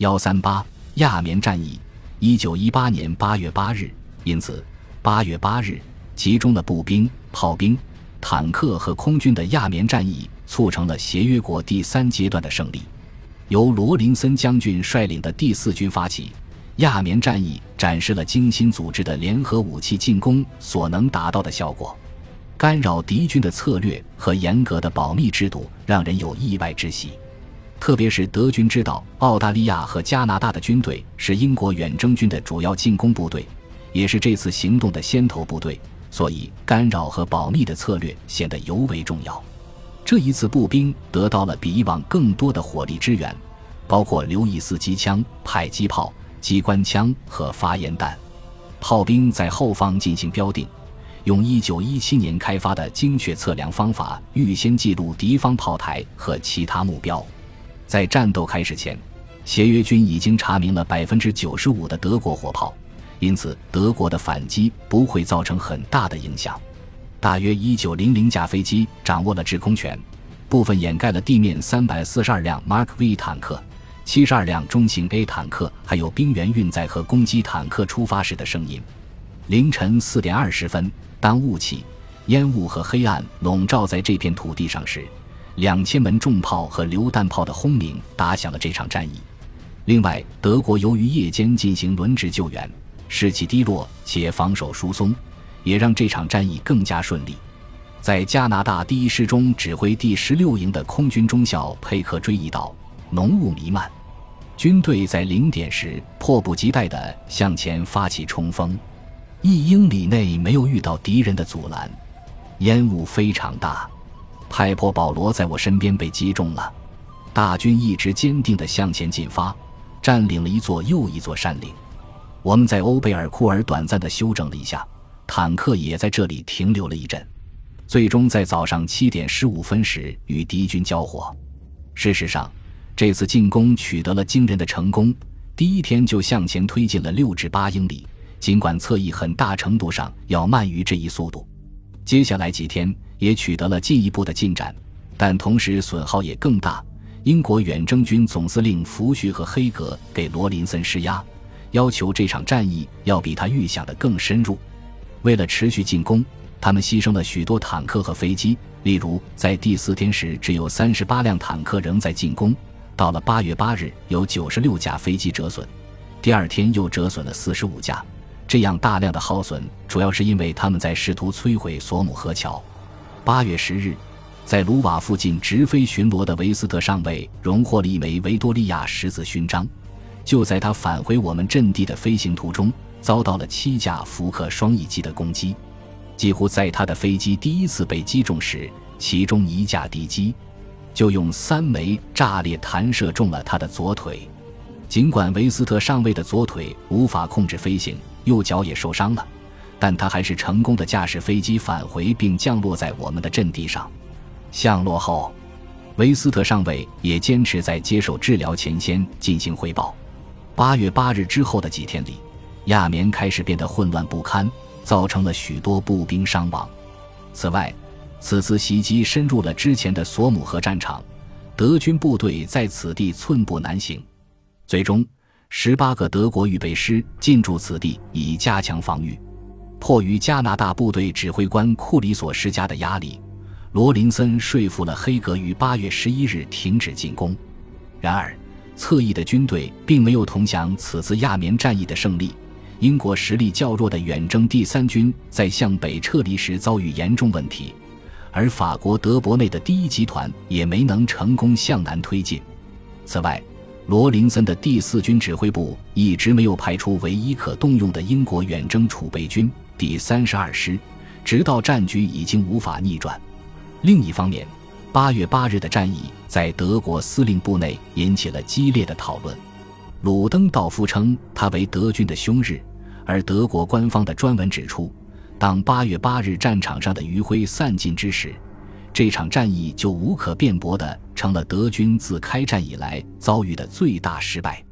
幺三八亚棉战役，一九一八年八月八日。因此，八月八日集中了步兵、炮兵、坦克和空军的亚棉战役，促成了协约国第三阶段的胜利。由罗林森将军率领的第四军发起亚棉战役，展示了精心组织的联合武器进攻所能达到的效果。干扰敌军的策略和严格的保密制度，让人有意外之喜。特别是德军知道澳大利亚和加拿大的军队是英国远征军的主要进攻部队，也是这次行动的先头部队，所以干扰和保密的策略显得尤为重要。这一次，步兵得到了比以往更多的火力支援，包括刘易斯机枪、迫击炮、机关枪和发烟弹。炮兵在后方进行标定，用1917年开发的精确测量方法预先记录敌方炮台和其他目标。在战斗开始前，协约军已经查明了百分之九十五的德国火炮，因此德国的反击不会造成很大的影响。大约一九零零架飞机掌握了制空权，部分掩盖了地面三百四十二辆 Mark V 坦克、七十二辆中型 A 坦克，还有兵员运载和攻击坦克出发时的声音。凌晨四点二十分，当雾气、烟雾和黑暗笼罩在这片土地上时，两千门重炮和榴弹炮的轰鸣打响了这场战役。另外，德国由于夜间进行轮值救援，士气低落且防守疏松。也让这场战役更加顺利。在加拿大第一师中指挥第十六营的空军中校佩克追忆道：“浓雾弥漫，军队在零点时迫不及待地向前发起冲锋，一英里内没有遇到敌人的阻拦，烟雾非常大。派珀保罗在我身边被击中了。大军一直坚定地向前进发，占领了一座又一座山岭。我们在欧贝尔库尔短暂地休整了一下。”坦克也在这里停留了一阵，最终在早上七点十五分时与敌军交火。事实上，这次进攻取得了惊人的成功，第一天就向前推进了六至八英里。尽管侧翼很大程度上要慢于这一速度，接下来几天也取得了进一步的进展，但同时损耗也更大。英国远征军总司令福煦和黑格给罗林森施压，要求这场战役要比他预想的更深入。为了持续进攻，他们牺牲了许多坦克和飞机。例如，在第四天时，只有三十八辆坦克仍在进攻；到了八月八日，有九十六架飞机折损；第二天又折损了四十五架。这样大量的耗损，主要是因为他们在试图摧毁索姆河桥。八月十日，在卢瓦附近直飞巡逻的维斯特上尉荣获了一枚维多利亚十字勋章。就在他返回我们阵地的飞行途中。遭到了七架福克双翼机的攻击，几乎在他的飞机第一次被击中时，其中一架敌机就用三枚炸裂弹射中了他的左腿。尽管维斯特上尉的左腿无法控制飞行，右脚也受伤了，但他还是成功的驾驶飞机返回并降落在我们的阵地上。降落后，维斯特上尉也坚持在接受治疗前先进行汇报。八月八日之后的几天里。亚棉开始变得混乱不堪，造成了许多步兵伤亡。此外，此次袭击深入了之前的索姆河战场，德军部队在此地寸步难行。最终，十八个德国预备师进驻此地以加强防御。迫于加拿大部队指挥官库里所施加的压力，罗林森说服了黑格于八月十一日停止进攻。然而，侧翼的军队并没有同享此次亚棉战役的胜利。英国实力较弱的远征第三军在向北撤离时遭遇严重问题，而法国德伯内的第一集团也没能成功向南推进。此外，罗林森的第四军指挥部一直没有派出唯一可动用的英国远征储备军第三十二师，直到战局已经无法逆转。另一方面，八月八日的战役在德国司令部内引起了激烈的讨论。鲁登道夫称他为德军的凶日。而德国官方的专文指出，当八月八日战场上的余晖散尽之时，这场战役就无可辩驳地成了德军自开战以来遭遇的最大失败。